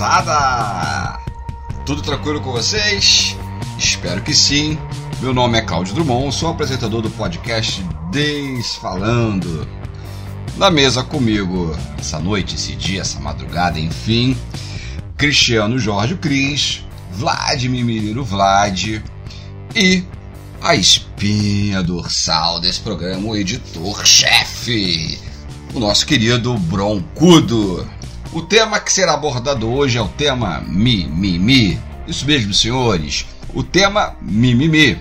Moçada! Tudo tranquilo com vocês? Espero que sim. Meu nome é Cláudio Drummond, sou apresentador do podcast Desfalando. Na mesa comigo, essa noite, esse dia, essa madrugada, enfim, Cristiano Jorge Cris, Vladimir Mineiro Vlad e a espinha dorsal desse programa, o editor-chefe, o nosso querido Broncudo. O tema que será abordado hoje é o tema mimimi. Isso mesmo, senhores. O tema mimimi.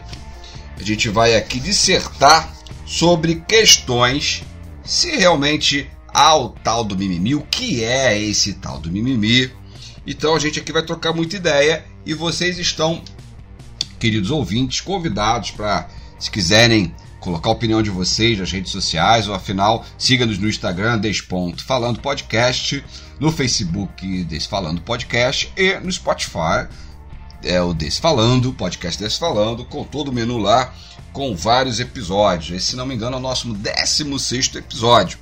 A gente vai aqui dissertar sobre questões se realmente há o tal do mimimi, o que é esse tal do mimimi. Então a gente aqui vai trocar muita ideia e vocês estão, queridos ouvintes, convidados para, se quiserem colocar a opinião de vocês nas redes sociais, ou afinal, siga-nos no Instagram, Desfalando Podcast, no Facebook, Desfalando Podcast, e no Spotify, é o Desfalando, Podcast Desfalando, com todo o menu lá, com vários episódios. Esse, se não me engano, é o nosso 16 episódio.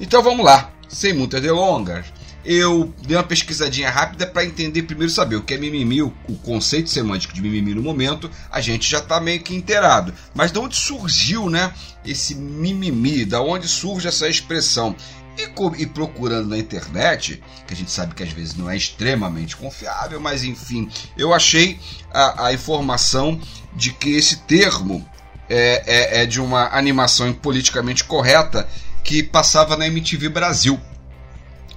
Então vamos lá, sem muitas delongas eu dei uma pesquisadinha rápida para entender primeiro saber o que é mimimi, o, o, conceito semântico de mimimi no momento, a gente já está meio que inteirado. Mas de onde surgiu, né, esse mimimi, da onde surge essa expressão? E, e, procurando na internet, que a gente sabe que às vezes não é extremamente confiável, mas enfim, eu achei a, a informação de que esse termo é, é, é de uma animação politicamente correta que passava na MTV Brasil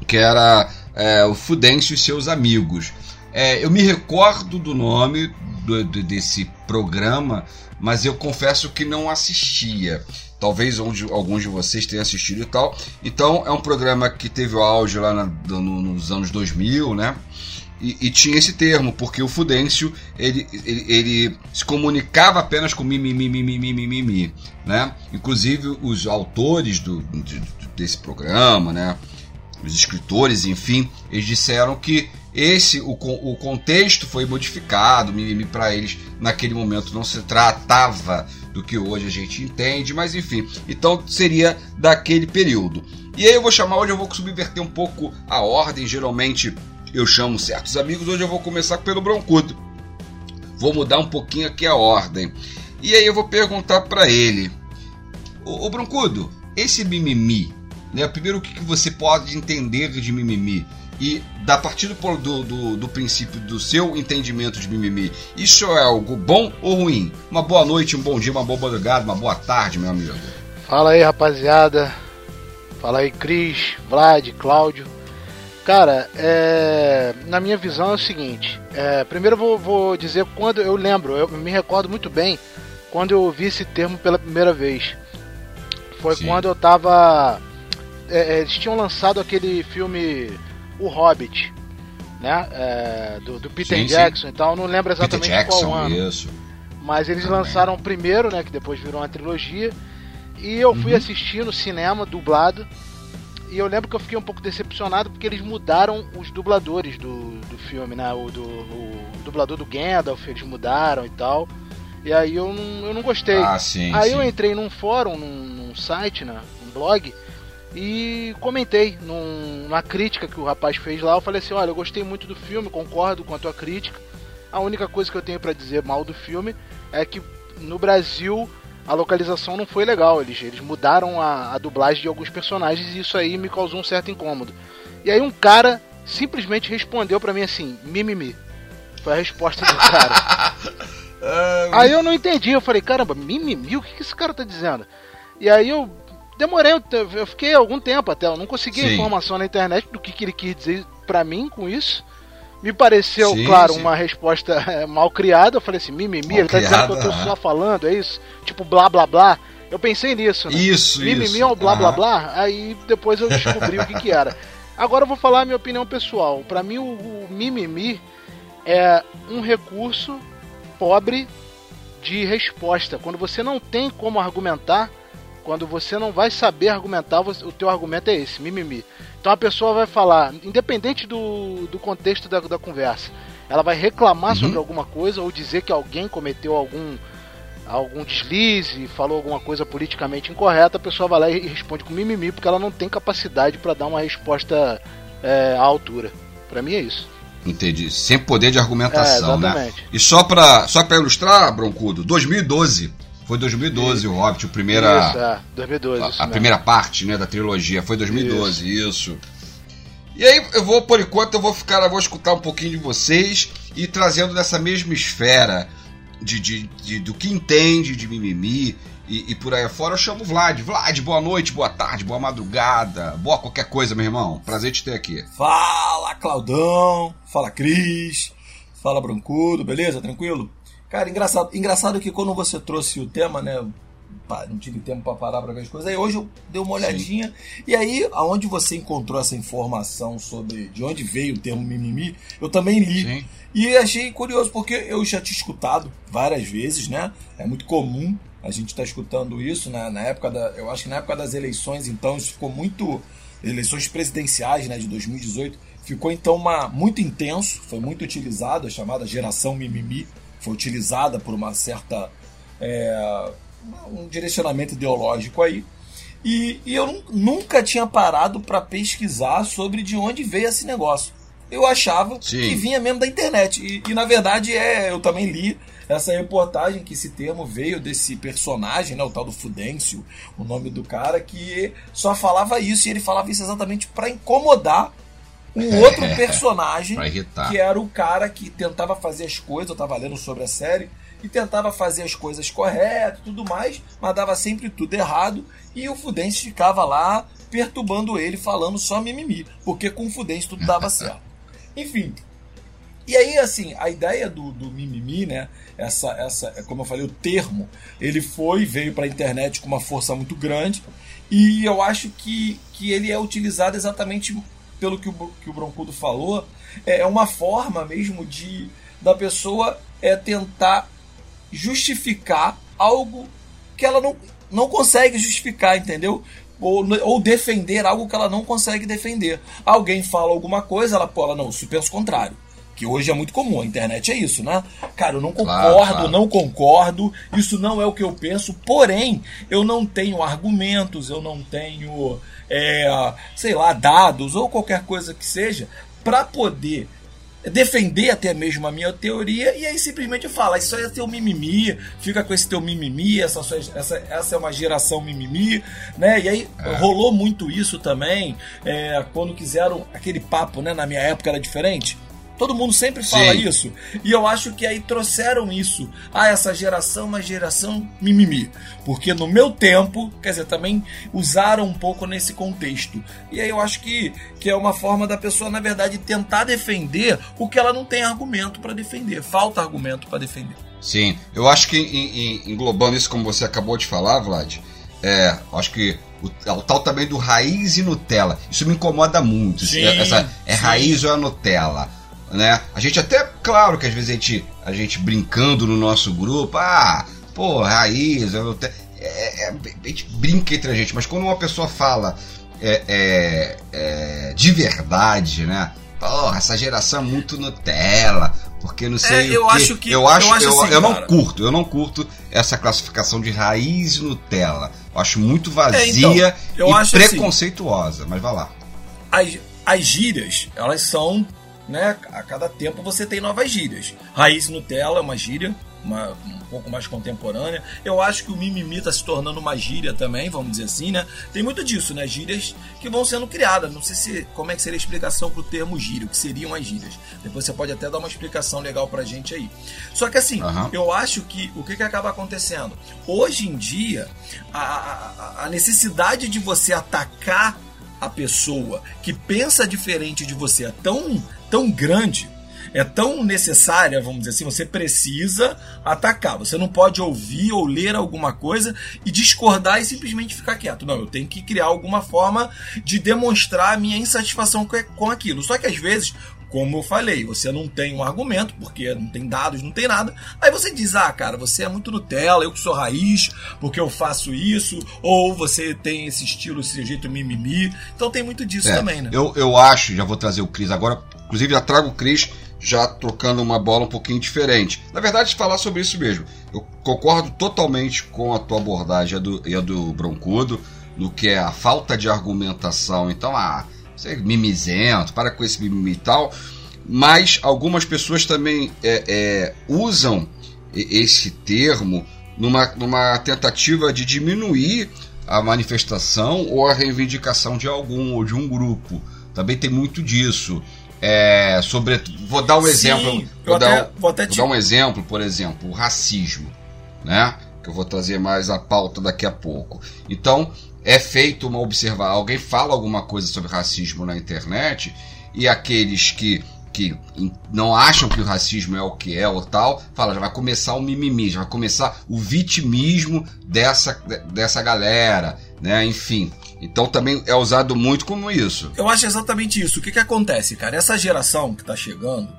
que era é, o Fudêncio e seus amigos. É, eu me recordo do nome do, do, desse programa, mas eu confesso que não assistia. Talvez onde, alguns de vocês tenham assistido e tal. Então é um programa que teve o auge lá na, no, nos anos 2000, né? E, e, tinha esse termo, porque o Fudêncio ele, ele, ele se comunicava apenas com mimimi, mimimi, mimimi, né? Inclusive os autores do, de, desse programa, né? Os escritores, enfim, eles disseram que esse o, o contexto foi modificado, mimimi para eles naquele momento não se tratava do que hoje a gente entende, mas enfim, então seria daquele período. E aí eu vou chamar hoje eu vou subverter um pouco a ordem, geralmente eu chamo certos amigos, hoje eu vou começar pelo Broncudo. Vou mudar um pouquinho aqui a ordem. E aí eu vou perguntar para ele: o Broncudo, esse mimimi né? Primeiro, o que você pode entender de mimimi? E da partir do, do, do, princípio do seu entendimento de mimimi, isso é algo bom ou ruim? Uma boa noite, um bom dia, uma boa madrugada, uma boa tarde, meu amigo. Fala aí, rapaziada. Fala aí, Cris, Vlad, Cláudio. Cara, é... na minha visão é o seguinte: é... primeiro eu vou, vou dizer quando eu lembro, eu me recordo muito bem quando eu ouvi esse termo pela primeira vez. Foi Sim. quando eu tava é, é, eles tinham lançado aquele filme O Hobbit, né? É, do, do, Peter sim, Jackson sim. e tal. Não lembro exatamente Jackson, qual ano. Isso. Mas eles Também. lançaram o primeiro, né? Que depois virou uma trilogia. E eu fui uhum. assistir no cinema, dublado. E eu lembro que eu fiquei um pouco decepcionado porque eles mudaram os dubladores do, do filme, né? O, do, o dublador do Gandalf, eles mudaram e tal. E aí eu não, eu não gostei. Ah, sim, aí sim. eu entrei num fórum, num, num site, né? Um blog e comentei num, numa crítica que o rapaz fez lá. Eu falei assim: olha, eu gostei muito do filme, concordo com a tua crítica. A única coisa que eu tenho para dizer mal do filme é que no Brasil a localização não foi legal. Eles, eles mudaram a, a dublagem de alguns personagens e isso aí me causou um certo incômodo. E aí um cara simplesmente respondeu para mim assim: mimimi. Foi a resposta do cara. aí eu não entendi. Eu falei: caramba, mimimi? O que, que esse cara tá dizendo? E aí eu demorei, eu fiquei algum tempo até, eu não consegui sim. informação na internet do que, que ele quis dizer para mim com isso. Me pareceu, sim, claro, sim. uma resposta é, mal criada. Eu falei assim, mimimi, mal ele tá criada, dizendo que eu tô só falando, é isso? Tipo, blá blá blá. Eu pensei nisso, né? Isso, mimimi isso. é o blá blá blá. Aí depois eu descobri o que que era. Agora eu vou falar a minha opinião pessoal. Para mim, o, o mimimi é um recurso pobre de resposta. Quando você não tem como argumentar, quando você não vai saber argumentar, o teu argumento é esse, mimimi. Então a pessoa vai falar, independente do, do contexto da, da conversa, ela vai reclamar uhum. sobre alguma coisa ou dizer que alguém cometeu algum algum deslize, falou alguma coisa politicamente incorreta, a pessoa vai lá e responde com mimimi porque ela não tem capacidade para dar uma resposta é, à altura. Para mim é isso. Entendi. Sem poder de argumentação, é, né? E só para só pra ilustrar, Broncudo, 2012. Foi 2012 isso. o Hobbit, o primeira. Isso, é, 2012. A, a primeira parte, né, da trilogia. Foi 2012, isso. isso. E aí eu vou, por enquanto, eu vou ficar, eu vou escutar um pouquinho de vocês e trazendo dessa mesma esfera de, de, de do que entende de mimimi e, e, por aí fora, eu chamo Vlad. Vlad, boa noite, boa tarde, boa madrugada, boa qualquer coisa, meu irmão. Prazer te ter aqui. Fala, Claudão. Fala, Cris. Fala, Brancudo, beleza? Tranquilo? Cara, engraçado, engraçado que quando você trouxe o tema, né? Não tive tempo para parar para ver as coisas. Aí hoje eu dei uma olhadinha. Sim. E aí, aonde você encontrou essa informação sobre de onde veio o termo mimimi, eu também li. Sim. E achei curioso, porque eu já tinha escutado várias vezes, né? É muito comum a gente está escutando isso né, na época da. Eu acho que na época das eleições, então, isso ficou muito. Eleições presidenciais né, de 2018, ficou então uma, muito intenso, foi muito utilizado, a chamada geração mimimi, foi utilizada por uma certa. É, um direcionamento ideológico aí. E, e eu nunca tinha parado para pesquisar sobre de onde veio esse negócio. Eu achava Sim. que vinha mesmo da internet. E, e na verdade é, eu também li essa reportagem que esse termo veio desse personagem, né, o tal do Fudêncio, o nome do cara, que só falava isso e ele falava isso exatamente para incomodar um outro personagem, que era o cara que tentava fazer as coisas, eu tava lendo sobre a série, e tentava fazer as coisas corretas e tudo mais, mas dava sempre tudo errado, e o Fudêncio ficava lá perturbando ele, falando só mimimi, porque com o Fudêncio tudo dava certo. Enfim, e aí, assim, a ideia do, do mimimi, né? Essa, essa, como eu falei, o termo, ele foi, veio para a internet com uma força muito grande. E eu acho que, que ele é utilizado exatamente pelo que o, que o Broncudo falou. É uma forma mesmo de da pessoa é tentar justificar algo que ela não, não consegue justificar, entendeu? Ou, ou defender algo que ela não consegue defender. Alguém fala alguma coisa, ela, pô, ela não, se pensa o contrário que hoje é muito comum, a internet é isso, né? Cara, eu não concordo, claro, claro. não concordo, isso não é o que eu penso, porém, eu não tenho argumentos, eu não tenho, é, sei lá, dados ou qualquer coisa que seja para poder defender até mesmo a minha teoria e aí simplesmente fala, isso aí é teu mimimi, fica com esse teu mimimi, essa, essa, essa é uma geração mimimi, né? E aí é. rolou muito isso também, é, quando quiseram aquele papo, né? Na minha época era diferente Todo mundo sempre fala Sim. isso. E eu acho que aí trouxeram isso. Ah, essa geração é uma geração mimimi. Porque no meu tempo, quer dizer, também usaram um pouco nesse contexto. E aí eu acho que, que é uma forma da pessoa, na verdade, tentar defender o que ela não tem argumento para defender. Falta argumento para defender. Sim, eu acho que em, em, englobando isso como você acabou de falar, Vlad, é, acho que o, o, tal também do raiz e Nutella. Isso me incomoda muito. Sim, essa, é sim. raiz ou é Nutella? Né? A gente até, claro que às vezes a gente, a gente brincando no nosso grupo, ah, pô, raiz, te... é, é, a gente brinca entre a gente, mas quando uma pessoa fala é, é, é de verdade, né? Porra, essa geração é muito Nutella, porque não sei é, eu. Acho que eu acho, eu, acho eu, assim, eu não curto, eu não curto essa classificação de raiz Nutella. Eu acho muito vazia é, então, e assim, preconceituosa, assim, mas vá lá. As, as gírias, elas são né? A cada tempo você tem novas gírias. Raiz Nutella é uma gíria, uma, um pouco mais contemporânea. Eu acho que o mimimi está se tornando uma gíria também, vamos dizer assim, né? Tem muito disso, né? Gírias que vão sendo criadas. Não sei se como é que seria a explicação para o termo gíria, o que seriam as gírias. Depois você pode até dar uma explicação legal para gente aí. Só que assim, uhum. eu acho que o que, que acaba acontecendo? Hoje em dia, a, a, a necessidade de você atacar a pessoa que pensa diferente de você é tão tão grande, é tão necessária, vamos dizer assim, você precisa atacar. Você não pode ouvir ou ler alguma coisa e discordar e simplesmente ficar quieto. Não, eu tenho que criar alguma forma de demonstrar a minha insatisfação com aquilo. Só que às vezes como eu falei, você não tem um argumento, porque não tem dados, não tem nada. Aí você diz, ah, cara, você é muito Nutella, eu que sou raiz, porque eu faço isso, ou você tem esse estilo, esse jeito mimimi. Então tem muito disso é, também, né? Eu, eu acho, já vou trazer o Cris agora, Inclusive, já trago o Cris já trocando uma bola um pouquinho diferente. Na verdade, falar sobre isso mesmo. Eu concordo totalmente com a tua abordagem e a do, Broncudo, no que é a falta de argumentação. Então, ah, você é mimizento, para com esse mimimi e tal. Mas algumas pessoas também é, é, usam esse termo numa, numa tentativa de diminuir a manifestação ou a reivindicação de algum ou de um grupo. Também tem muito disso. É, sobre, vou dar um Sim, exemplo. Vou, dar, até, vou, até vou te... dar um exemplo, por exemplo, o racismo, né? Que eu vou trazer mais a pauta daqui a pouco. Então, é feito uma observação. Alguém fala alguma coisa sobre racismo na internet e aqueles que que não acham que o racismo é o que é ou tal, fala, já vai começar o mimimi, já vai começar o vitimismo dessa, dessa galera, né? Enfim. Então também é usado muito como isso. Eu acho exatamente isso. O que, que acontece, cara? Essa geração que está chegando,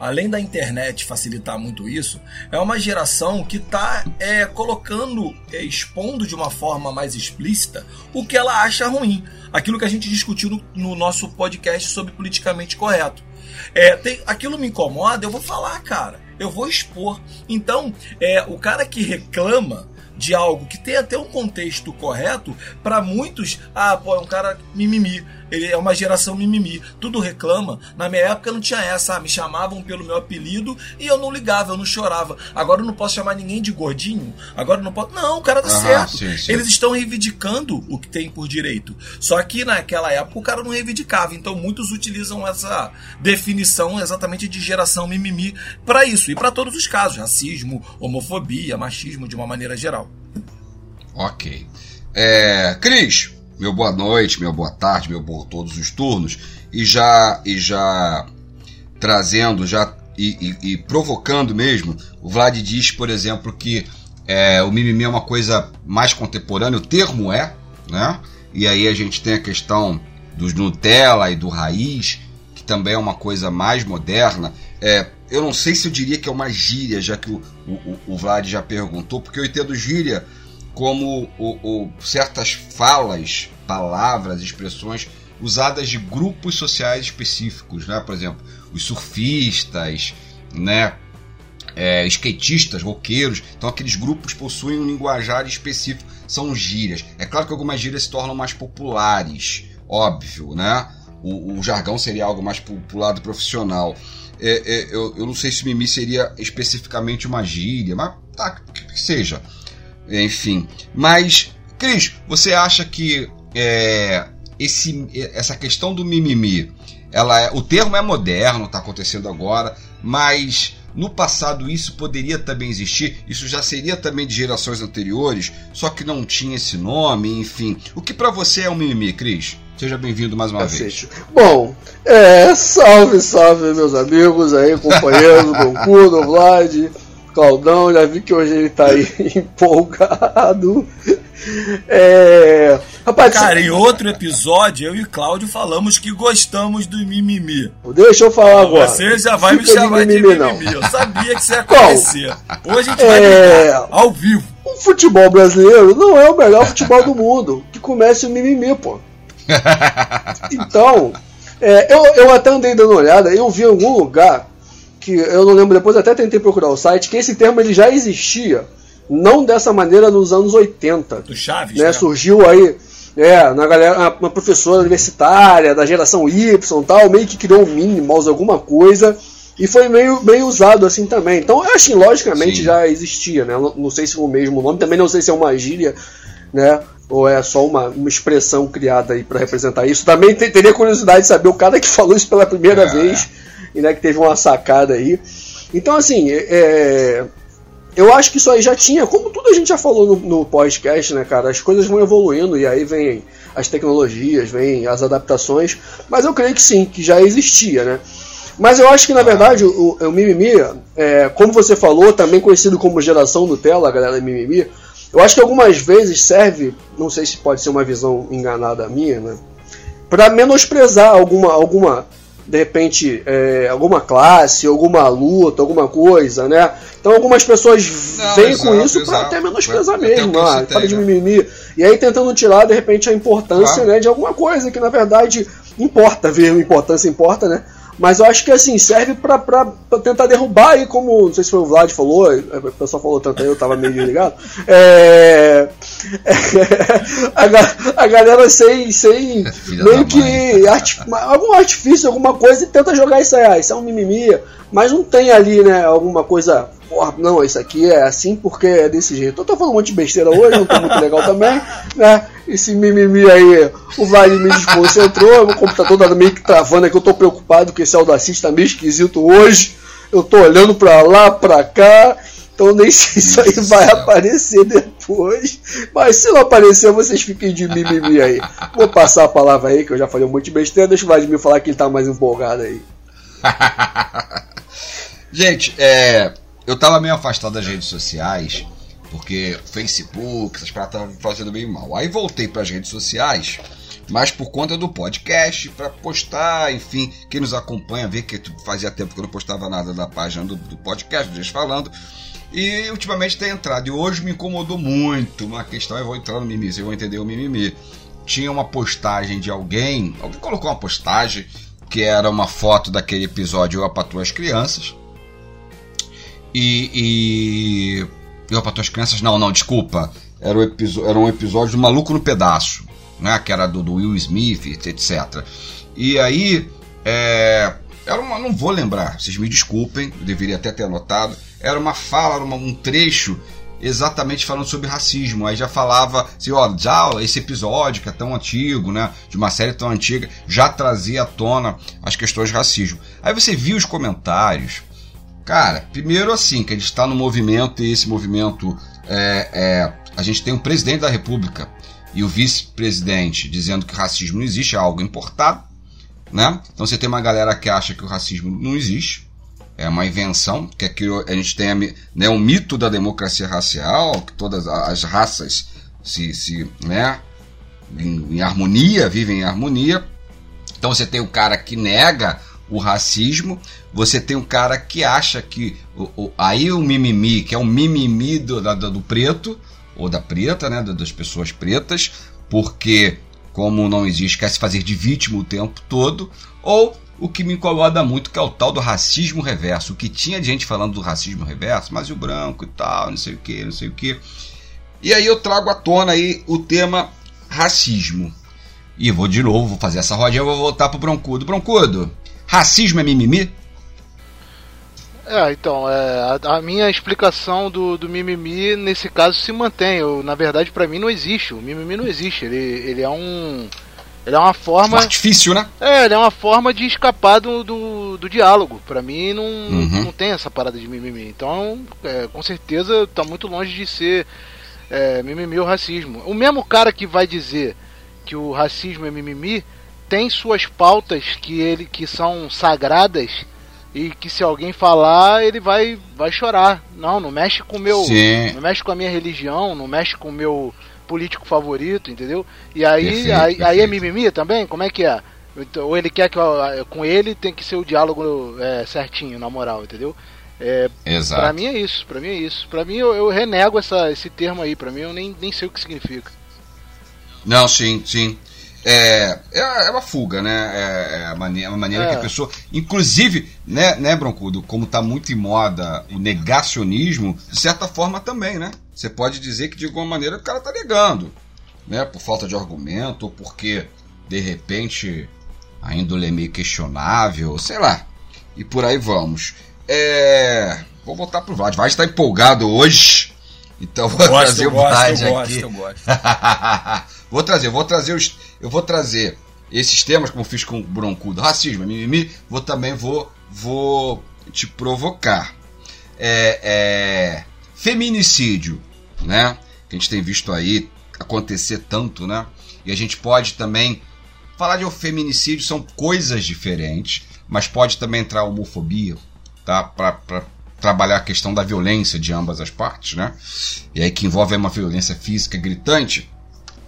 além da internet facilitar muito isso, é uma geração que está é, colocando, é, expondo de uma forma mais explícita o que ela acha ruim. Aquilo que a gente discutiu no, no nosso podcast sobre politicamente correto. É, tem, aquilo me incomoda, eu vou falar, cara. Eu vou expor. Então, é, o cara que reclama de algo que tem até um contexto correto, para muitos, ah, pô, é um cara mimimi. Ele é uma geração mimimi, tudo reclama. Na minha época não tinha essa, ah, me chamavam pelo meu apelido e eu não ligava, eu não chorava. Agora eu não posso chamar ninguém de gordinho. Agora eu não posso. Não, o cara tá certo. Sim, sim. Eles estão reivindicando o que tem por direito. Só que naquela época o cara não reivindicava. Então muitos utilizam essa definição exatamente de geração mimimi para isso e para todos os casos, racismo, homofobia, machismo de uma maneira geral. Ok. É, Cris, meu boa noite, meu boa tarde, meu boa todos os turnos e já e já trazendo já e, e, e provocando mesmo. O Vlad diz, por exemplo, que é, o mimimi é uma coisa mais contemporânea. O termo é, né? E aí a gente tem a questão dos Nutella e do raiz, que também é uma coisa mais moderna. É, eu não sei se eu diria que é uma gíria, já que o, o, o Vlad já perguntou, porque eu entendo gíria como o, o, certas falas, palavras, expressões usadas de grupos sociais específicos, né? Por exemplo, os surfistas, né? É, skatistas, roqueiros. Então, aqueles grupos possuem um linguajar específico, são gírias. É claro que algumas gírias se tornam mais populares, óbvio, né? O, o jargão seria algo mais popular do profissional. É, é, eu, eu, não sei se mimi seria especificamente uma gíria, mas tá, que seja. Enfim. Mas, Cris, você acha que é, esse, essa questão do mimimi, ela é, o termo é moderno, está acontecendo agora, mas no passado isso poderia também existir, isso já seria também de gerações anteriores, só que não tinha esse nome, enfim. O que para você é um mimimi, Cris? Seja bem-vindo mais uma vez. Bom, é, salve, salve, meus amigos aí, companheiros, Goncudo, Vlad. Claudão, já vi que hoje ele tá aí empolgado. É... Rapaz, Cara, em outro episódio, eu e Cláudio falamos que gostamos do mimimi. Deixa eu falar agora. Você já vai me chamar de mimimi, de mimimi. Eu sabia que você ia conhecer. Hoje a gente vai é... ao vivo. O futebol brasileiro não é o melhor futebol do mundo. Que comece o mimimi, pô. Então, é, eu, eu até andei dando uma olhada, eu vi em algum lugar que eu não lembro depois, até tentei procurar o site, que esse termo ele já existia, não dessa maneira nos anos 80. Do Chaves, né? né? Surgiu aí, é, na galera, uma professora universitária da geração Y tal, meio que criou um mini mouse, alguma coisa, e foi meio, meio usado assim também. Então, eu acho que logicamente Sim. já existia, né? Não, não sei se é o mesmo nome, também não sei se é uma gíria, né? Ou é só uma, uma expressão criada aí para representar isso. Também teria curiosidade de saber o cara que falou isso pela primeira é. vez e né, que teve uma sacada aí. Então, assim, é, eu acho que isso aí já tinha, como tudo a gente já falou no, no podcast, né, cara? As coisas vão evoluindo e aí vem as tecnologias, vem as adaptações, mas eu creio que sim, que já existia, né? Mas eu acho que na verdade o, o Mimimi, é, como você falou, também conhecido como geração Nutella, a galera Mimimi, eu acho que algumas vezes serve, não sei se pode ser uma visão enganada minha, né? Para menosprezar alguma, alguma de repente, é, alguma classe, alguma luta, alguma coisa, né? Então algumas pessoas Não, vêm exato, com isso para até menosprezar mesmo, ah, para de né? mimimi. E aí tentando tirar, de repente, a importância claro. né, de alguma coisa que na verdade importa, ver a importância importa, né? Mas eu acho que assim, serve pra, pra, pra, tentar derrubar aí, como não sei se foi o Vlad falou, o pessoal falou tanto aí, eu tava meio desligado. É, é, a, a, galera sem, sem meio que art, algum artifício, alguma coisa, e tenta jogar isso aí, ah, isso é um mimimi, mas não tem ali, né, alguma coisa porra, não, isso aqui é assim porque é desse jeito. Eu tô falando um monte de besteira hoje, não tô muito legal também, né? Esse mimimi aí, o Vladimir me desconcentrou, meu computador tá meio que travando aqui, eu tô preocupado porque esse Audacity tá meio esquisito hoje. Eu tô olhando pra lá, pra cá, então nem sei se isso aí vai aparecer depois. Mas se não aparecer, vocês fiquem de mimimi aí. Vou passar a palavra aí, que eu já falei um monte de besteira, deixa o Vladimir falar que ele tá mais empolgado aí. Gente, é, eu tava meio afastado das redes sociais, porque Facebook, essas paradas estavam fazendo bem mal. Aí voltei para as redes sociais, mas por conta do podcast, para postar, enfim, quem nos acompanha, vê que fazia tempo que eu não postava nada da página do, do podcast, do Falando. E ultimamente tem entrado, e hoje me incomodou muito uma questão, eu vou entrar no mimimi, vocês vão entender o mimimi. Tinha uma postagem de alguém, alguém colocou uma postagem que era uma foto daquele episódio Eu Apatuo as Crianças, e. e... Eu para tuas crianças? Não, não, desculpa. Era, o era um episódio do Maluco no Pedaço, né? Que era do, do Will Smith, etc. E aí. É, era uma. Não vou lembrar, vocês me desculpem, eu deveria até ter anotado. Era uma fala, era uma, um trecho exatamente falando sobre racismo. Aí já falava assim, ó, já esse episódio que é tão antigo, né, de uma série tão antiga, já trazia à tona as questões de racismo. Aí você viu os comentários, Cara, primeiro assim, que a gente está no movimento e esse movimento é, é, a gente tem um presidente da República e o vice-presidente dizendo que racismo não existe, é algo importado, né? Então você tem uma galera que acha que o racismo não existe, é uma invenção, que é que a gente tem né, um mito da democracia racial, que todas as raças se, se né, em, em harmonia, vivem em harmonia. Então você tem o cara que nega o racismo, você tem um cara que acha que o, o, aí o mimimi, que é o mimimi do, da, do preto, ou da preta, né, das pessoas pretas, porque como não existe, quer se fazer de vítima o tempo todo, ou o que me incomoda muito, que é o tal do racismo reverso. O que tinha gente falando do racismo reverso, mas e o branco e tal, não sei o que, não sei o que. E aí eu trago à tona aí o tema racismo. E vou de novo, vou fazer essa rodinha, vou voltar pro Broncudo. Broncudo, Racismo é mimimi? É, então, é, a, a, minha explicação do, do mimimi nesse caso se mantém. Eu, na verdade, para mim não existe. O mimimi não existe. Ele, ele é um. Ele é uma forma. Um artifício, né? É, ele é uma forma de escapar do, do, do diálogo. Para mim não, uhum. não tem essa parada de mimimi. Então, é, com certeza, tá muito longe de ser é, mimimi ou racismo. O mesmo cara que vai dizer que o racismo é mimimi tem suas pautas que ele que são sagradas e que se alguém falar ele vai vai chorar. Não, não mexe com meu, Sim. não mexe com a minha religião, não mexe com o meu político favorito, entendeu? E aí perfeito, aí, perfeito. aí é mimimi também? Como é que é? Então, ou ele quer que com ele tem que ser o diálogo é, certinho, na moral, entendeu? É, Exato. Pra mim é isso, pra mim é isso. Pra mim eu, eu renego essa, esse termo aí, pra mim eu nem, nem sei o que significa. Não, sim, sim. É, é, é uma fuga, né? É, é a maneira, uma maneira é. que a pessoa. Inclusive, né, né, Broncudo, como está muito em moda o negacionismo, de certa forma também, né? Você pode dizer que de alguma maneira o cara está negando, né? Por falta de argumento, ou porque, de repente, a índole é meio questionável, sei lá. E por aí vamos. É. Vou voltar pro Vlad. Vlad está empolgado hoje. Então vou gosto, trazer o Vlad eu aqui. Gosto, eu gosto. vou trazer, vou trazer os eu vou trazer esses temas, como fiz com o Broncudo, racismo, mimimi, vou também vou, vou te provocar. É, é, feminicídio, né? Que a gente tem visto aí acontecer tanto, né? E a gente pode também falar de feminicídio, são coisas diferentes, mas pode também entrar homofobia, tá? Para trabalhar a questão da violência de ambas as partes, né? E aí que envolve uma violência física gritante.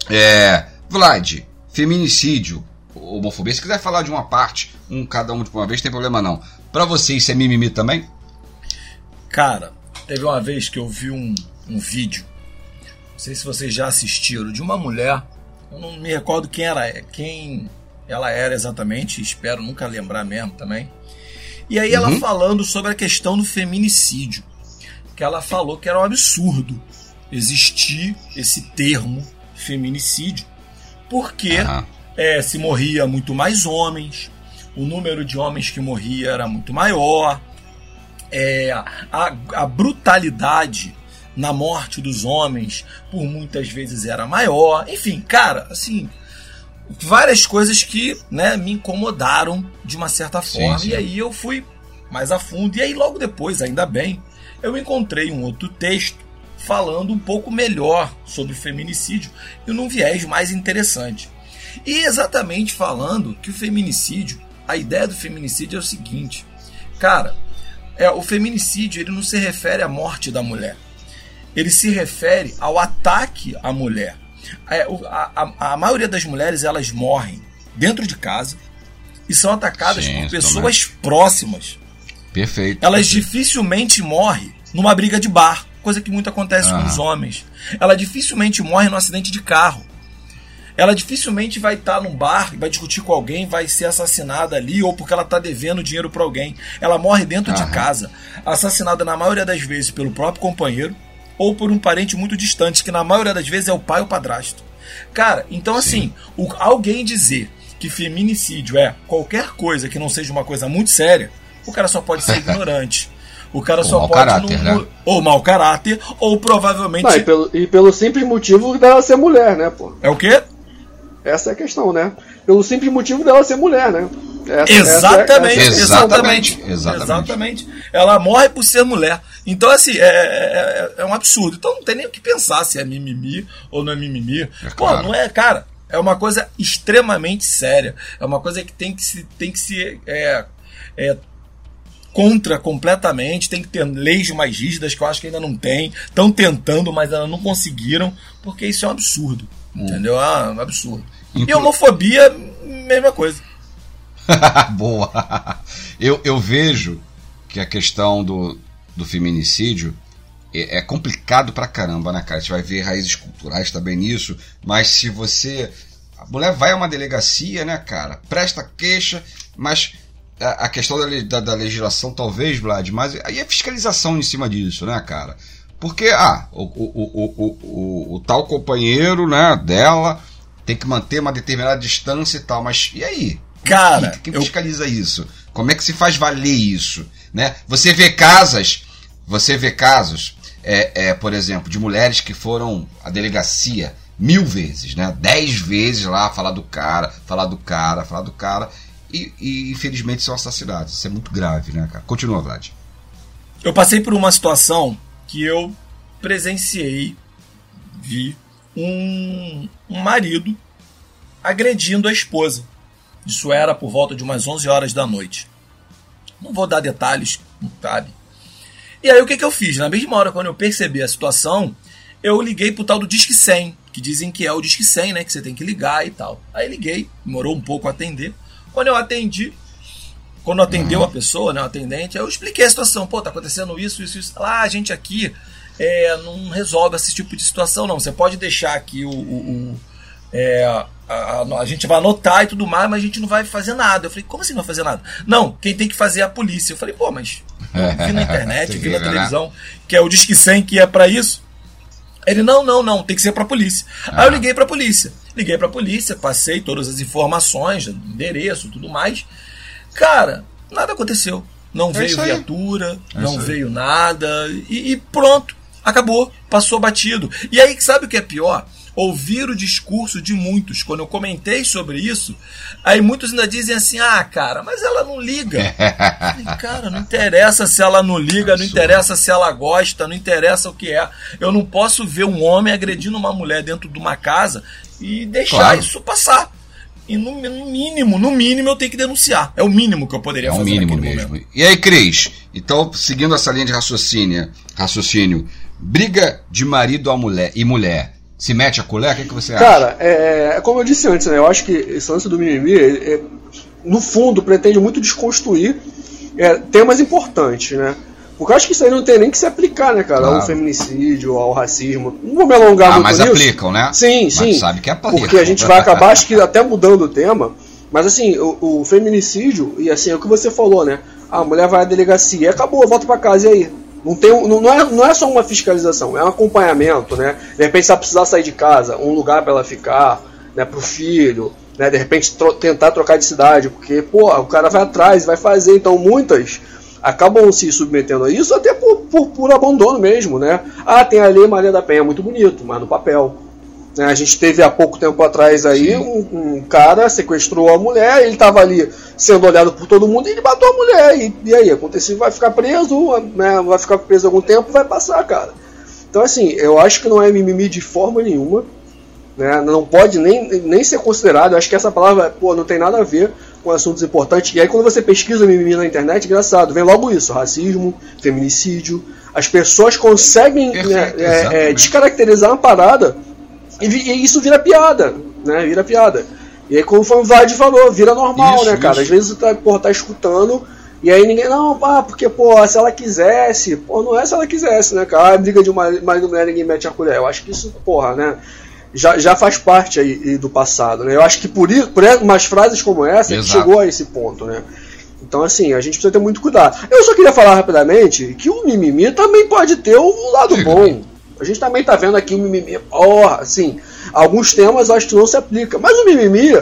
É, Vlad, feminicídio, homofobia. Se quiser falar de uma parte, um cada um de uma vez, tem problema não. Para você isso é mimimi também? Cara, teve uma vez que eu vi um, um vídeo, não sei se vocês já assistiram, de uma mulher, eu não me recordo quem era, quem ela era exatamente, espero nunca lembrar mesmo também. E aí ela uhum. falando sobre a questão do feminicídio, que ela falou que era um absurdo existir esse termo feminicídio, porque uhum. é, se morria muito mais homens, o número de homens que morria era muito maior, é, a, a brutalidade na morte dos homens por muitas vezes era maior. Enfim, cara, assim, várias coisas que né, me incomodaram de uma certa forma. Sim, sim. E aí eu fui mais a fundo. E aí, logo depois, ainda bem, eu encontrei um outro texto falando um pouco melhor sobre feminicídio e num viés mais interessante. E exatamente falando que o feminicídio, a ideia do feminicídio é o seguinte, cara, é, o feminicídio ele não se refere à morte da mulher, ele se refere ao ataque à mulher. É, a, a, a, maioria das mulheres elas morrem dentro de casa e são atacadas Sim, por pessoas também. próximas. Perfeito. Elas perfeito. dificilmente morrem numa briga de bar, coisa que muito acontece com os homens. Ela dificilmente morre num acidente de carro. Ela dificilmente vai estar tá num bar, vai discutir com alguém, vai ser assassinada ali, ou porque ela está devendo dinheiro para alguém. Ela morre dentro de casa, assassinada na maioria das vezes pelo próprio companheiro ou por um parente muito distante, que na maioria das vezes é o pai ou o padrasto. Cara, então assim, o, alguém dizer que feminicídio é qualquer coisa que não seja uma coisa muito séria, o cara só pode ser ignorante. O cara ou só pode. Caráter, né? Ou mau caráter, ou provavelmente. Não, e, pelo, e pelo simples motivo dela ser mulher, né, pô? É o quê? Essa é a questão, né? Pelo simples motivo dela ser mulher, né? Essa, exatamente, essa é, essa exatamente, exatamente, exatamente. Ela morre por ser mulher. Então, assim, é, é, é, um absurdo. Então não tem nem o que pensar se é mimimi ou não é mimimi. É Pô, claro. não é, cara. É uma coisa extremamente séria. É uma coisa que tem que se, tem que se é, é, contra completamente. Tem que ter leis mais rígidas que eu acho que ainda não tem. Estão tentando, mas ainda não conseguiram, porque isso é um absurdo. Hum. Entendeu? É um absurdo. Inclu... E homofobia, mesma coisa. Boa! Eu, eu vejo que a questão do, do feminicídio é, é, complicado pra caramba, né, cara? A gente vai ver raízes culturais também nisso, mas se você. A mulher vai a uma delegacia, né, cara? Presta queixa, mas a, a questão da, da, da, legislação, talvez, Vlad, mas aí é fiscalização em cima disso, né, cara? Porque, ah, o, o, o, o, o tal companheiro né, dela tem que manter uma determinada distância e tal, mas e aí? Cara, quem, quem fiscaliza eu... isso? Como é que se faz valer isso? Né? Você vê casas, você vê casos, é, é, por exemplo, de mulheres que foram à delegacia mil vezes, né? Dez vezes lá falar do cara, falar do cara, falar do cara, e, e infelizmente são assassinados. Isso é muito grave, né, cara? Continua, Vlad. Eu passei por uma situação que eu presenciei, vi um, um marido agredindo a esposa. Isso era por volta de umas 11 horas da noite. Não vou dar detalhes, não cabe. E aí o que, que eu fiz? Na mesma hora, quando eu percebi a situação, eu liguei pro tal do Disque 100, que dizem que é o Disque 100, né? Que você tem que ligar e tal. Aí liguei, demorou um pouco a atender. Quando eu atendi, quando atendeu a pessoa, né, o atendente, eu expliquei a situação. Pô, tá acontecendo isso, isso, isso. Lá, ah, a gente aqui é, não resolve esse tipo de situação, não. Você pode deixar aqui o, o, o é, a, a, a, gente vai anotar e tudo mais, mas a gente não vai fazer nada. Eu falei, como assim não vai fazer nada? Não, quem tem que fazer é a polícia. Eu falei, pô, mas eu vi na internet, vi na né? televisão, que é o Disque 100 que é para isso. Ele, não, não, não, tem que ser pra polícia. Ah. Aí eu liguei pra polícia. Liguei pra polícia, passei todas as informações, endereço tudo mais. Cara, nada aconteceu. Não é veio viatura, é não veio nada. E, e pronto, acabou, passou batido. E aí, sabe o que é pior? Ouvir o discurso de muitos. Quando eu comentei sobre isso, aí muitos ainda dizem assim: ah, cara, mas ela não liga. Falei, cara, não interessa se ela não liga, não interessa se ela gosta, não interessa o que é. Eu não posso ver um homem agredindo uma mulher dentro de uma casa e deixar claro. isso passar. E no, no, mínimo, no mínimo eu tenho que denunciar. É o mínimo que eu poderia é fazer. É o mínimo mesmo. Momento. E aí, Cris? Então, seguindo essa linha de raciocínio, raciocínio, briga de marido a mulher e mulher se mete a colher? O que, é que você acha? Cara, é, é, como eu disse antes, né? Eu acho que esse lance do mimimi, é, no fundo, pretende muito desconstruir é, temas importantes, né? Porque eu acho que isso aí não tem nem que se aplicar, né, cara? Claro. Ao feminicídio, ao racismo. Não vou me alongar ah, muito mas nisso. aplicam, né? Sim, sim. Mas sabe que aplicam. Porque a gente vai acabar, acho que até mudando o tema, Mas assim, o, o, feminicídio, e assim, é o que você falou, né? A mulher vai à delegacia, acabou, volta para casa e aí? Não, tem, não, não, é, não é só uma fiscalização, é um acompanhamento, né? De repente, se ela precisar sair de casa, um lugar para ela ficar, né, pro filho, né? De repente, tro tentar trocar de cidade, porque, pô, o cara vai atrás, vai fazer. Então, muitas acabam se submetendo a isso até por, por, por abandono mesmo, né? Ah, tem a Lei Maria da Penha, muito bonito, mas no papel. Né? A gente teve há pouco tempo atrás aí um, um, cara sequestrou a mulher, ele estava ali sendo olhado por todo mundo e ele matou a mulher. E, e aí, aconteceu, vai ficar preso, né? vai ficar preso algum tempo, vai passar, cara. Então, assim, eu acho que não é mimimi de forma nenhuma. Né? Não pode nem, nem ser considerado. Eu acho que essa palavra pô, não tem nada a ver com assuntos importantes. E aí, quando você pesquisa mimimi na internet, engraçado, vem logo isso: racismo, feminicídio. As pessoas conseguem né, é, é, descaracterizar uma parada e, e, isso vira piada, né? Vira piada. E aí, como o Vlad falou, vira normal, isso, né, cara? Isso. Às vezes você tá, porra, tá escutando e aí ninguém, não, pá, porque, pô, se ela quisesse, pô, não é se ela quisesse, né, cara? A briga de uma mulher, ninguém mete a colher. Eu acho que isso, porra, né? Já, já faz parte aí do passado, né? Eu acho que por, isso, por umas frases como essa, que chegou a esse ponto, né? Então, assim, a gente precisa ter muito cuidado. Eu só queria falar rapidamente que o mimimi também pode ter o lado bom. A gente também tá vendo aqui o mimimi. Porra, assim, alguns temas eu acho que não se aplica. Mas o mimimi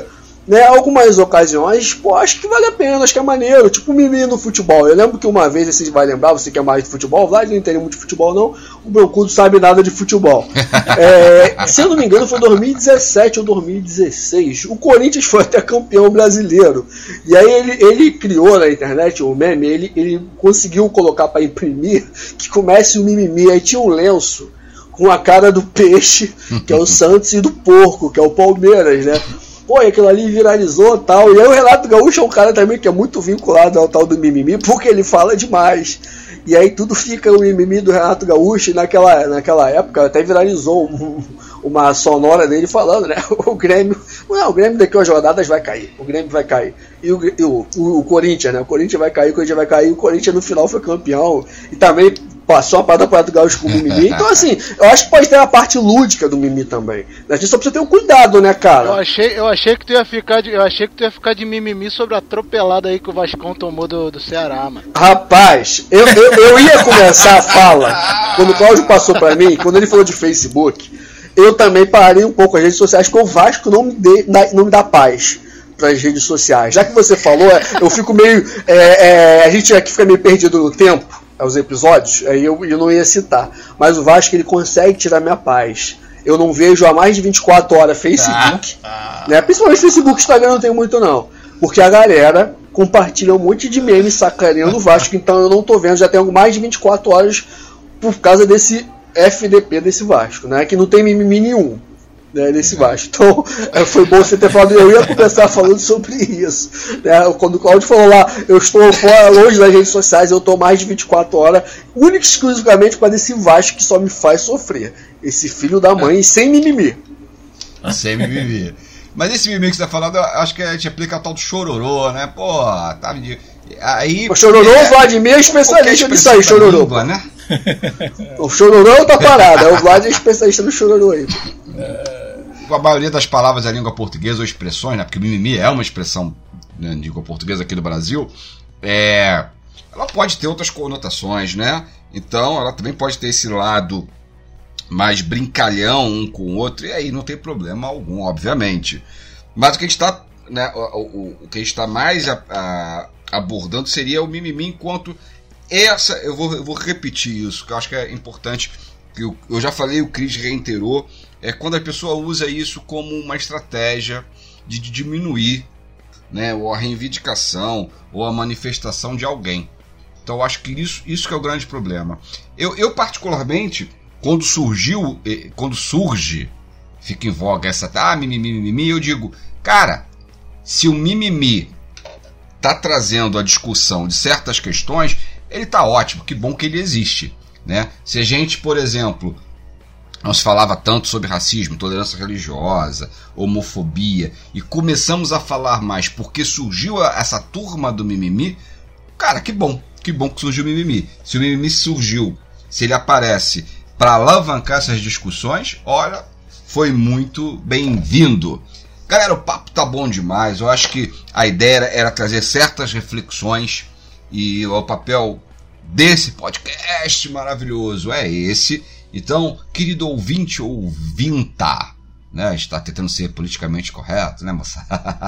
né, algumas ocasiões, pô, acho que vale a pena, acho que é maneiro, tipo o Mimi no futebol. Eu lembro que uma vez, você vai lembrar, você que é mais de futebol, o Vlad não entende muito de futebol não, o Broncudo sabe nada de futebol. É, se eu não me engano, foi 2017 ou 2016. O Corinthians foi até campeão brasileiro. E aí ele, ele criou na internet o meme, ele, ele conseguiu colocar para imprimir que comece o mimimi. Aí tinha um lenço com a cara do peixe, que é o Santos, e do porco, que é o Palmeiras, né? pô, aquilo ali viralizou tal. E aí o Renato Gaúcho é um cara também que é muito vinculado ao tal do mimimi, porque ele fala demais. E aí tudo fica o mimimi do Renato Gaúcho, e naquela, naquela época até viralizou um, uma sonora dele falando, né? O Grêmio. Não, o Grêmio daqui umas rodadas vai cair. O Grêmio vai cair. E e o, o, o Corinthians, né? O Corinthians vai cair, o Corinthians vai cair, o Corinthians no final foi campeão. E também passou a parada para o Gaúcho com o Mimi. Então, assim, eu acho que pode ter a parte lúdica do Mimi também. A gente só precisa ter um cuidado, né, cara? Eu achei, eu achei que tu ia ficar de, eu achei que tu ia ficar de mimimi sobre a atropelada aí que o Vascão tomou do, do Ceará, mano. Rapaz, eu, eu, eu ia começar a fala quando o Cláudio passou para mim, quando ele falou de Facebook, eu também parei um pouco as redes sociais, porque o Vasco não me, dê, não me dá paz para as redes sociais. Já que você falou, eu fico meio. É, é, a gente aqui fica meio perdido no tempo os episódios, aí eu, eu não ia citar. Mas o Vasco ele consegue tirar minha paz. Eu não vejo há mais de 24 horas Facebook, ah, ah. né? Principalmente Facebook, Instagram não tem muito não. Porque a galera compartilha um monte de memes sacaneando o Vasco, então eu não tô vendo, já tenho mais de 24 horas por causa desse FDP desse Vasco, né? Que não tem mimimi nenhum né, nesse Vasco. Então, é, foi bom você ter falado. Eu ia começar falando sobre isso. Né? Quando o Claudio falou lá, eu estou fora, longe das redes sociais, eu estou mais de 24 horas, única e exclusivamente para esse Vasco que só me faz sofrer. Esse filho da mãe, sem mimimi. Sem mimimi. Mas esse mimimi que você tá falando, eu acho que a gente aplica a tal do chororô, né? Pô, tá me. Aí, o chororô, é, o Vladimir é especialista nisso aí, chororô. Língua, né? o chororô tá parado, é o Vlad é especialista no chororô aí. É a maioria das palavras da língua portuguesa ou expressões, né? Porque mimimi é uma expressão né, de língua portuguesa aqui do Brasil, é, ela pode ter outras conotações, né? Então ela também pode ter esse lado mais brincalhão um com o outro, e aí não tem problema algum, obviamente. Mas o que a gente está né, o, o, o, que a gente está mais a, a, abordando seria o mimimi enquanto essa, eu vou, eu vou repetir isso, que eu acho que é importante, que eu, eu já falei, o Cris reiterou, é quando a pessoa usa isso como uma estratégia de, diminuir né, ou a reivindicação ou a manifestação de alguém. Então acho que isso, isso que é o grande problema. Eu, eu particularmente, quando surgiu, quando surge, fica em voga essa ah, mimimi, mimimi, eu digo, cara, se o mimimi tá trazendo a discussão de certas questões, ele tá ótimo, que bom que ele existe. Né? Se a gente, por exemplo, não se falava tanto sobre racismo, intolerância religiosa, homofobia, e começamos a falar mais porque surgiu essa turma do mimimi. Cara, que bom, que bom que surgiu o mimimi. Se o mimimi surgiu, se ele aparece para alavancar essas discussões, olha, foi muito bem-vindo. Galera, o papo tá bom demais. Eu acho que a ideia era trazer certas reflexões e o papel desse podcast maravilhoso é esse. Então, querido ouvinte ou ouvinta, né? Está tentando ser politicamente correto, né, moça?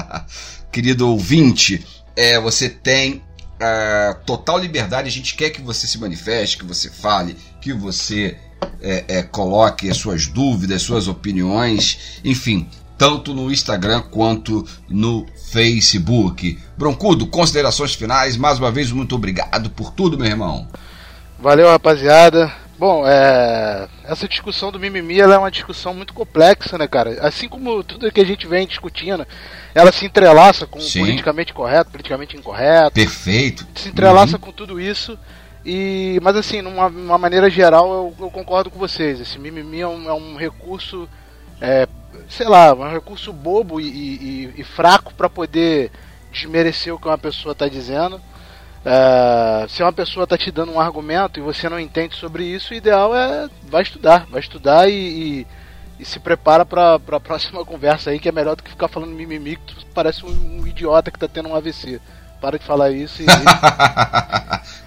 querido ouvinte, é, você tem é, total liberdade. A gente quer que você se manifeste, que você fale, que você é, é, coloque as suas dúvidas, suas opiniões, enfim, tanto no Instagram quanto no Facebook. Broncudo, considerações finais. Mais uma vez, muito obrigado por tudo, meu irmão. Valeu, rapaziada. Bom, é... essa discussão do mimimi é uma discussão muito complexa, né, cara? Assim como tudo que a gente vem discutindo, ela se entrelaça com Sim. politicamente correto, politicamente incorreto. Perfeito. Se entrelaça com tudo isso. E, mas assim, numa, numa maneira geral, eu, eu concordo com vocês. Esse mimimi é um, é um recurso, é, sei lá, um recurso bobo e, e- e fraco para poder desmerecer o que uma pessoa está dizendo. É, se uma pessoa está te dando um argumento e você não entende sobre isso, o ideal é vai estudar, vai estudar e, e- e se prepara para a próxima conversa aí, que é melhor do que ficar falando mimimi, que tu parece um, um idiota que tá tendo um AVC. Para de falar isso e.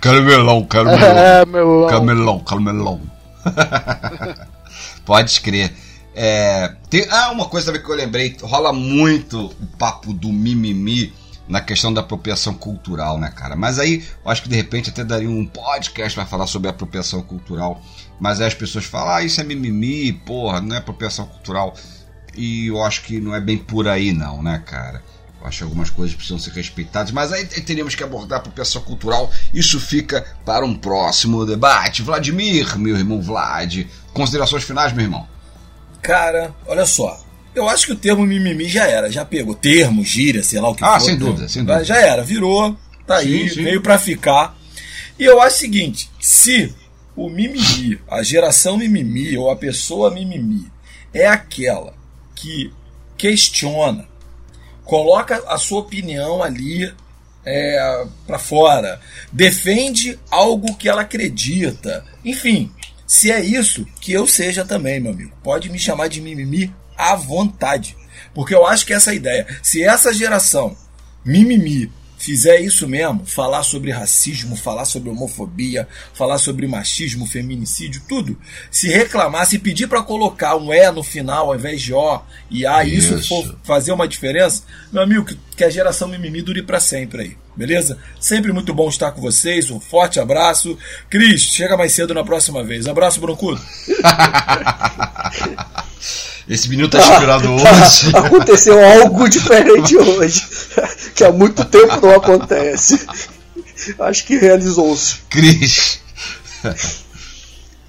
Caramelão, caramelão. é. Camelão, camelão. Pode crer. É, tem, ah, uma coisa também que eu lembrei, rola muito o papo do mimimi na questão da apropriação cultural, né, cara? Mas aí eu acho que de repente até daria um podcast para falar sobre apropriação cultural. Mas aí as pessoas falam, ah, isso é mimimi, porra, não é apropriação cultural. E eu acho que não é bem por aí, não, né, cara? Eu acho que algumas coisas precisam ser respeitadas, mas aí teríamos que abordar apropriação cultural. Isso fica para um próximo debate. Vladimir, meu irmão Vlad, considerações finais, meu irmão? Cara, olha só. Eu acho que o termo mimimi já era, já pegou. Termo, gíria, sei lá o que Ah, for. sem né? dúvida, sem dúvida. Já era, virou, tá aí, Sim, sim. veio pra ficar. E eu acho o seguinte: se o mimimi, a geração mimimi ou a pessoa mimimi é aquela que questiona, coloca a sua opinião ali é, para fora, defende algo que ela acredita, enfim, se é isso, que eu seja também, meu amigo. Pode me chamar de mimimi à vontade, porque eu acho que essa é ideia. Se essa geração mimimi fizer isso mesmo, falar sobre racismo, falar sobre homofobia, falar sobre machismo, feminicídio, tudo, se reclamar, se pedir para colocar um é no final ao invés de ó e a, isso. Isso. for fazer uma diferença, meu amigo, que, que a geração mimimi dure para sempre aí. Beleza? Sempre muito bom estar com vocês. Um forte abraço. Cris, chega mais cedo na próxima vez. Abraço, Broncudo. Esse menino tá inspirado hoje. Aconteceu algo diferente hoje, que há muito tempo não acontece. Acho que realizou-se. Cris.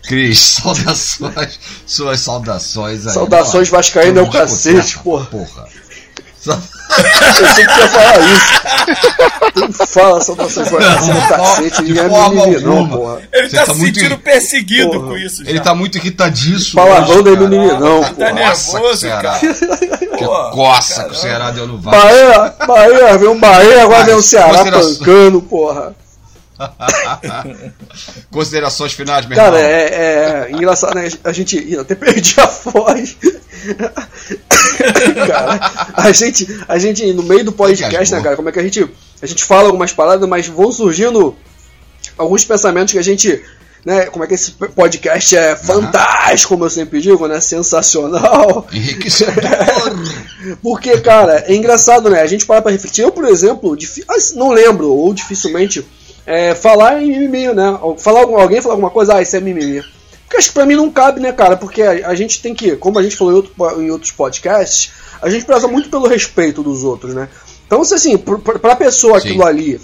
Cris, saudações. Suas saudações aí. Saudações Ó, vascaíno é o cacete, porra. porra. Pensei que ia falar isso. Quem fala saudações vai ser do cacete, De é alguma. porra. Ele Você tá, tá se muito- sentindo perseguido Porra. com isso. Ele já. tá muito irritadíssimo. Palavrão é cara. mimimi, não, Tá porra. nervoso, Ceará. cara. Que coça que o. Ceará deu no VAR. Bahia, Bahia, vem um Bahia, agora vem o Ceará pancando, porra. Considerações finais, meu Cara, irmão. é, é engraçado, né? A gente. Até perdi a voz. cara, a gente, a gente, no meio do podcast, né, cara, como é que a gente. A gente fala algumas paradas, mas vão surgindo alguns pensamentos que a gente. Né, como é que esse podcast é fantástico, como eu sempre digo, né? Sensacional. Porque, cara, é engraçado, né? A gente para pra refletir. Eu, por exemplo, ah, não lembro, ou dificilmente, é, falar em mimimi, né? Falar, alguém falar alguma coisa, ah, isso é mimimi. Porque acho que pra mim não cabe, né, cara? Porque a, a gente tem que, como a gente falou em, outro em outros podcasts, a gente preza muito pelo respeito dos outros, né? Então, se assim, pr- pr- pra pessoa Sim. aquilo ali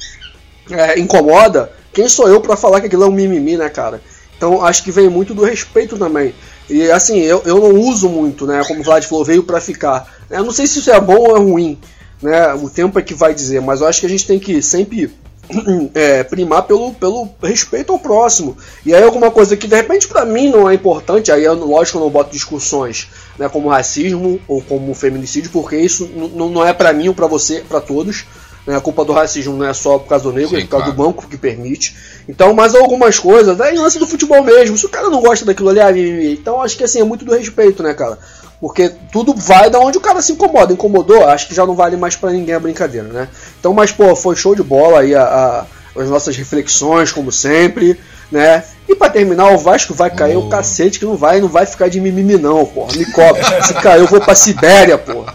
é, incomoda, quem sou eu pra falar que aquilo é um mimimi, né, cara? Então acho que vem muito do respeito também. E assim, eu, eu não uso muito, né? Como o Vlad falou, veio pra ficar. Eu não sei se isso é bom ou é ruim, né? O tempo é que vai dizer, mas eu acho que a gente tem que sempre é, primar pelo, pelo respeito ao próximo. E aí alguma coisa que de repente pra mim não é importante, aí eu, lógico eu não boto discussões, né, como racismo ou como feminicídio, porque isso não é pra mim ou pra você, pra todos. Né, a culpa do racismo não é só por causa do negro, Sim, é por causa claro. do banco que permite. Então, mas algumas coisas, é lance do futebol mesmo. Se o cara não gosta daquilo ali, mimimi. então acho que assim, é muito do respeito, né, cara? Porque tudo vai da onde o cara se incomoda. Incomodou, acho que já não vale mais para ninguém a brincadeira, né? Então, mas, pô, foi show de bola aí a, a, as nossas reflexões, como sempre, né? E pra terminar, o Vasco vai cair oh. o cacete que não vai, não vai ficar de mimimi, não, porra. Me cobra. Se cair, eu vou pra Sibéria, porra.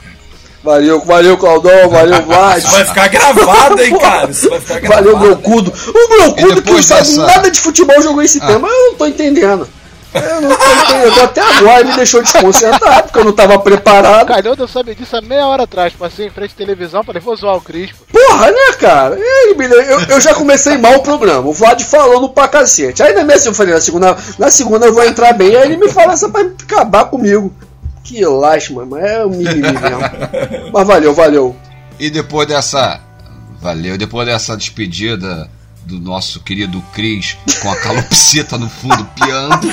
Valeu, valeu, Claudão, valeu, Vasco. Isso vai ficar gravado, hein, cara? Isso vai ficar gravado. Valeu, meu cudo. O meu cudo que não sabe dessa... nada de futebol jogou esse ah. tema, eu não tô entendendo. Eu não entendendo. Até agora me deixou desconcertado, porque eu não tava preparado. Calhou eu sabia disso há meia hora atrás. Passei em frente à televisão, falei, vou zoar o Crispo. Porra, né, cara? Eu, eu já comecei mal o programa. O Vlad falando pra cacete. Aí na minha eu falei, na segunda, na segunda eu vou entrar bem. Aí ele me fala essa pra acabar comigo. Que lástima, mas é o mimimi mesmo. mas valeu, valeu. E depois dessa. Valeu, depois dessa despedida do nosso querido Cris com a calopsita no fundo piando.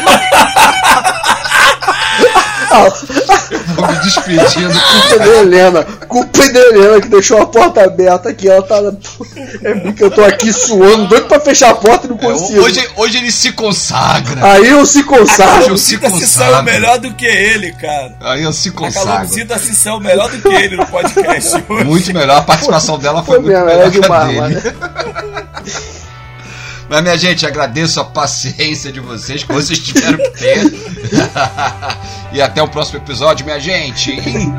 Vou me despedindo. Culpa da Helena. Culpa da Helena que deixou a porta aberta aqui. Ela tá. É porque eu tô aqui suando, doido pra fechar a porta e não é, consigo. É, hoje, hoje ele se consagra. Aí eu se consagro. Eu se consagra. se saiu melhor do que ele, cara. Aí eu se consagro. A Calopsita se saiu melhor do que ele no podcast hoje. Muito melhor. A participação dela foi, foi muito melhor. É demais, dele. Mas, minha gente, agradeço a paciência de vocês, que vocês tiveram que ter. e até o próximo episódio, minha gente. Em